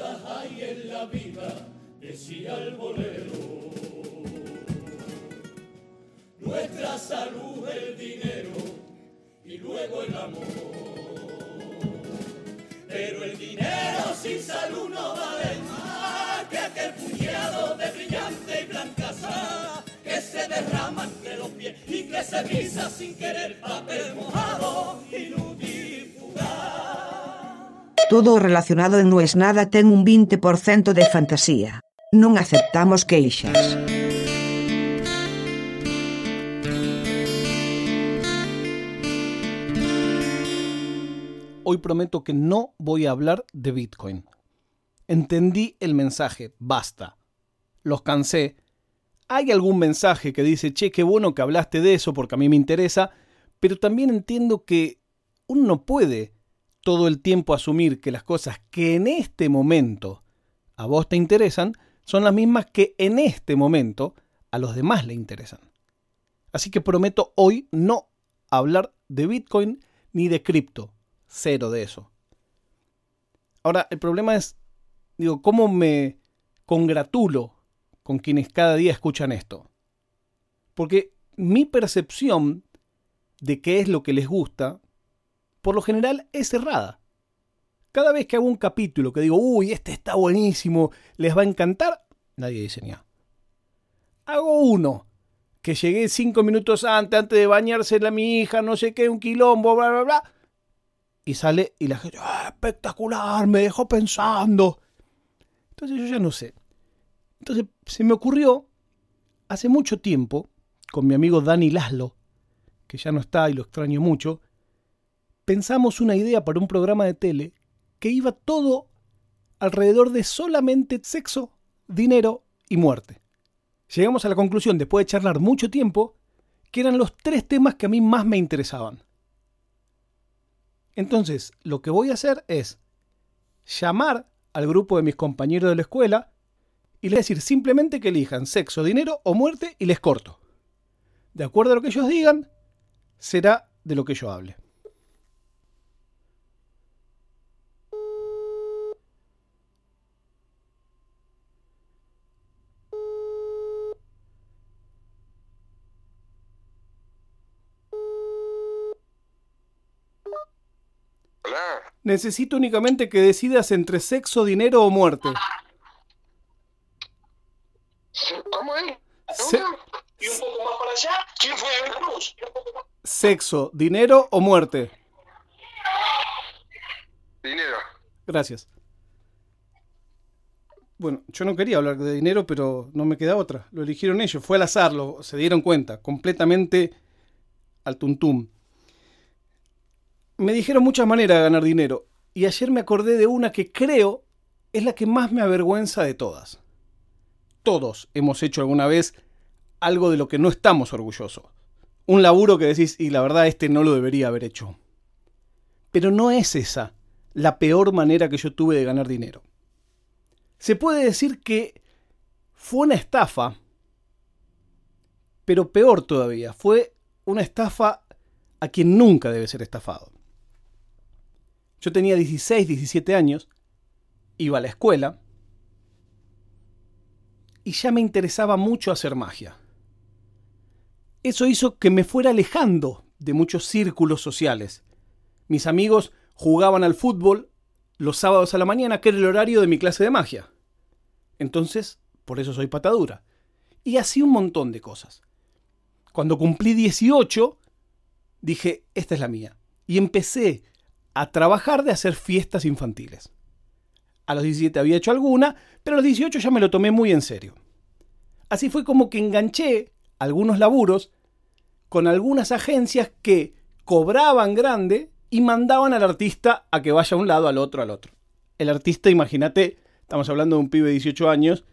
Hay en la vida, decía el bolero. Nuestra salud, el dinero y luego el amor. Pero el dinero sin salud no vale más que aquel puñado de brillante y blanca sal que se derrama entre los pies y que se pisa sin querer papel mojado Todo relacionado en No es nada ten un 20% de fantasía. Non aceptamos queixas. Hoy prometo que no voy a hablar de Bitcoin. Entendí el mensaje, basta. Los cansé. Hay algún mensaje que dice, che, qué bueno que hablaste de eso porque a mí me interesa, pero también entiendo que uno no puede todo el tiempo asumir que las cosas que en este momento a vos te interesan son las mismas que en este momento a los demás le interesan. Así que prometo hoy no hablar de Bitcoin ni de cripto. Cero de eso. Ahora, el problema es, digo, ¿cómo me congratulo con quienes cada día escuchan esto? Porque mi percepción de qué es lo que les gusta, por lo general es errada. Cada vez que hago un capítulo que digo, uy, este está buenísimo, les va a encantar, nadie dice ni Hago uno, que llegué cinco minutos antes, antes de bañarse la mi hija, no sé qué, un quilombo, bla, bla, bla y sale y la gente, ah, espectacular, me dejó pensando. Entonces yo ya no sé. Entonces se me ocurrió hace mucho tiempo, con mi amigo Dani Laszlo, que ya no está y lo extraño mucho, pensamos una idea para un programa de tele que iba todo alrededor de solamente sexo, dinero y muerte. Llegamos a la conclusión, después de charlar mucho tiempo, que eran los tres temas que a mí más me interesaban. Entonces, lo que voy a hacer es llamar al grupo de mis compañeros de la escuela y les decir simplemente que elijan sexo, dinero o muerte y les corto. De acuerdo a lo que ellos digan, será de lo que yo hable. Necesito únicamente que decidas entre sexo, dinero o muerte. ¿Cómo es? Se- Y un poco más para allá. ¿Quién fue a la luz? Sexo, dinero o muerte. Dinero. Gracias. Bueno, yo no quería hablar de dinero, pero no me queda otra. Lo eligieron ellos, fue al azar, lo, se dieron cuenta, completamente al tuntum. Me dijeron muchas maneras de ganar dinero, y ayer me acordé de una que creo es la que más me avergüenza de todas. Todos hemos hecho alguna vez algo de lo que no estamos orgullosos. Un laburo que decís, y la verdad este no lo debería haber hecho. Pero no es esa la peor manera que yo tuve de ganar dinero. Se puede decir que fue una estafa, pero peor todavía, fue una estafa a quien nunca debe ser estafado. Yo tenía 16, 17 años, iba a la escuela y ya me interesaba mucho hacer magia. Eso hizo que me fuera alejando de muchos círculos sociales. Mis amigos jugaban al fútbol los sábados a la mañana, que era el horario de mi clase de magia. Entonces, por eso soy patadura. Y así un montón de cosas. Cuando cumplí 18, dije, esta es la mía. Y empecé a trabajar de hacer fiestas infantiles. A los 17 había hecho alguna, pero a los 18 ya me lo tomé muy en serio. Así fue como que enganché algunos laburos con algunas agencias que cobraban grande y mandaban al artista a que vaya a un lado, al otro, al otro. El artista, imagínate, estamos hablando de un pibe de 18 años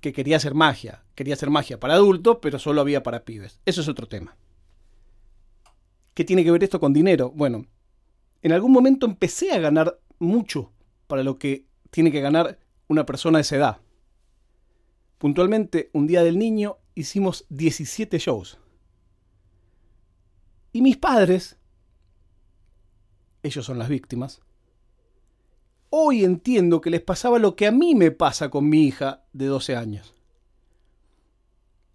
que quería hacer magia. Quería hacer magia para adultos, pero solo había para pibes. Eso es otro tema. ¿Qué tiene que ver esto con dinero? Bueno, en algún momento empecé a ganar mucho para lo que tiene que ganar una persona de esa edad. Puntualmente, un día del niño hicimos 17 shows. Y mis padres, ellos son las víctimas, hoy entiendo que les pasaba lo que a mí me pasa con mi hija de 12 años.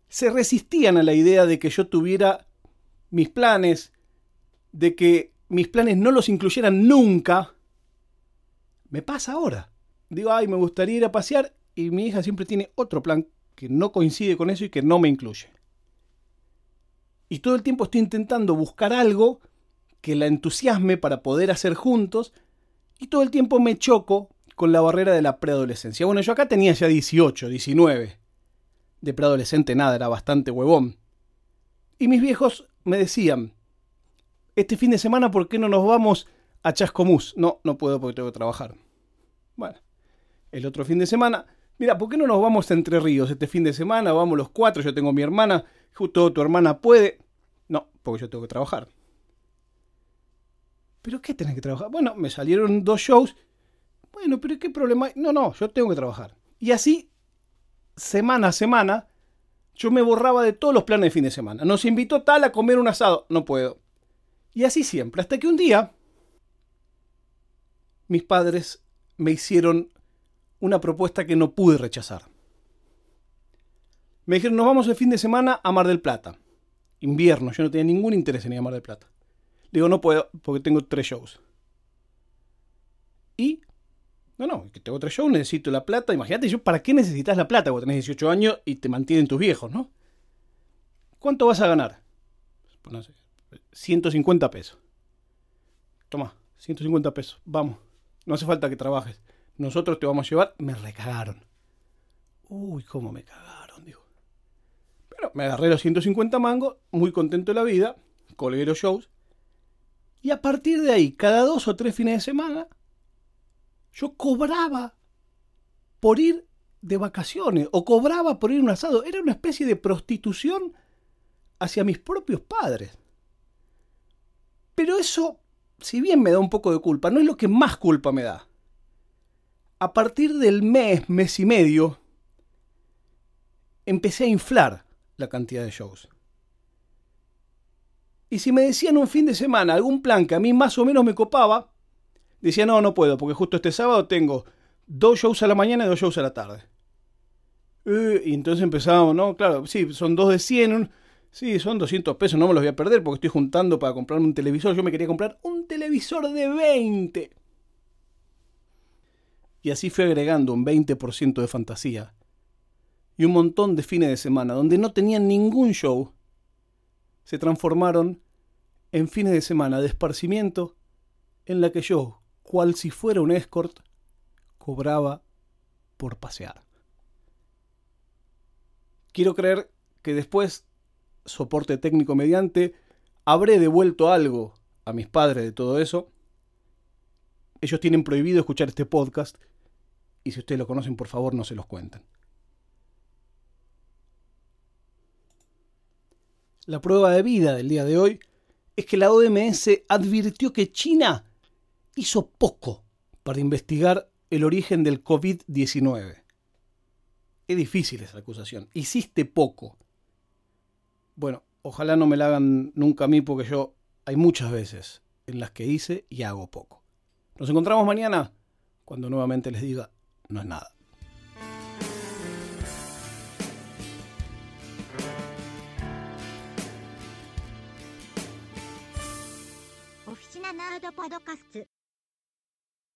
Se resistían a la idea de que yo tuviera mis planes, de que mis planes no los incluyeran nunca. Me pasa ahora. Digo, ay, me gustaría ir a pasear y mi hija siempre tiene otro plan que no coincide con eso y que no me incluye. Y todo el tiempo estoy intentando buscar algo que la entusiasme para poder hacer juntos y todo el tiempo me choco con la barrera de la preadolescencia. Bueno, yo acá tenía ya 18, 19. De preadolescente nada, era bastante huevón. Y mis viejos me decían, este fin de semana, ¿por qué no nos vamos a Chascomús? No, no puedo porque tengo que trabajar. Bueno, el otro fin de semana, mira, ¿por qué no nos vamos a Entre Ríos este fin de semana? Vamos los cuatro, yo tengo mi hermana, justo tu hermana puede. No, porque yo tengo que trabajar. ¿Pero qué tenés que trabajar? Bueno, me salieron dos shows. Bueno, pero ¿qué problema hay? No, no, yo tengo que trabajar. Y así, semana a semana, yo me borraba de todos los planes de fin de semana. Nos invitó tal a comer un asado. No puedo. Y así siempre. Hasta que un día, mis padres me hicieron una propuesta que no pude rechazar. Me dijeron, nos vamos el fin de semana a Mar del Plata. Invierno, yo no tenía ningún interés en ir a Mar del Plata. Digo, no puedo porque tengo tres shows. Y, no, no, que tengo tres shows, necesito la plata. Imagínate, yo, ¿para qué necesitas la plata? Porque tenés 18 años y te mantienen tus viejos, ¿no? ¿Cuánto vas a ganar? Pues 150 pesos. Toma, 150 pesos, vamos. No hace falta que trabajes. Nosotros te vamos a llevar. Me recagaron. Uy, cómo me cagaron, digo. Pero me agarré los 150 mangos, muy contento de la vida, colgué los shows y a partir de ahí, cada dos o tres fines de semana, yo cobraba por ir de vacaciones o cobraba por ir a un asado. Era una especie de prostitución hacia mis propios padres. Pero eso, si bien me da un poco de culpa, no es lo que más culpa me da. A partir del mes, mes y medio, empecé a inflar la cantidad de shows. Y si me decían un fin de semana algún plan que a mí más o menos me copaba, decía, no, no puedo, porque justo este sábado tengo dos shows a la mañana y dos shows a la tarde. Eh, y entonces empezábamos, ¿no? Claro, sí, son dos de 100, sí, son 200 pesos, no me los voy a perder porque estoy juntando para comprarme un televisor. Yo me quería comprar un televisor de 20. Y así fui agregando un 20% de fantasía. Y un montón de fines de semana donde no tenían ningún show se transformaron en fines de semana de esparcimiento en la que yo, cual si fuera un escort, cobraba por pasear. Quiero creer que después, soporte técnico mediante, habré devuelto algo a mis padres de todo eso. Ellos tienen prohibido escuchar este podcast y si ustedes lo conocen, por favor, no se los cuenten. La prueba de vida del día de hoy es que la OMS advirtió que China hizo poco para investigar el origen del COVID-19. Es difícil esa acusación. Hiciste poco. Bueno, ojalá no me la hagan nunca a mí porque yo hay muchas veces en las que hice y hago poco. Nos encontramos mañana cuando nuevamente les diga, no es nada.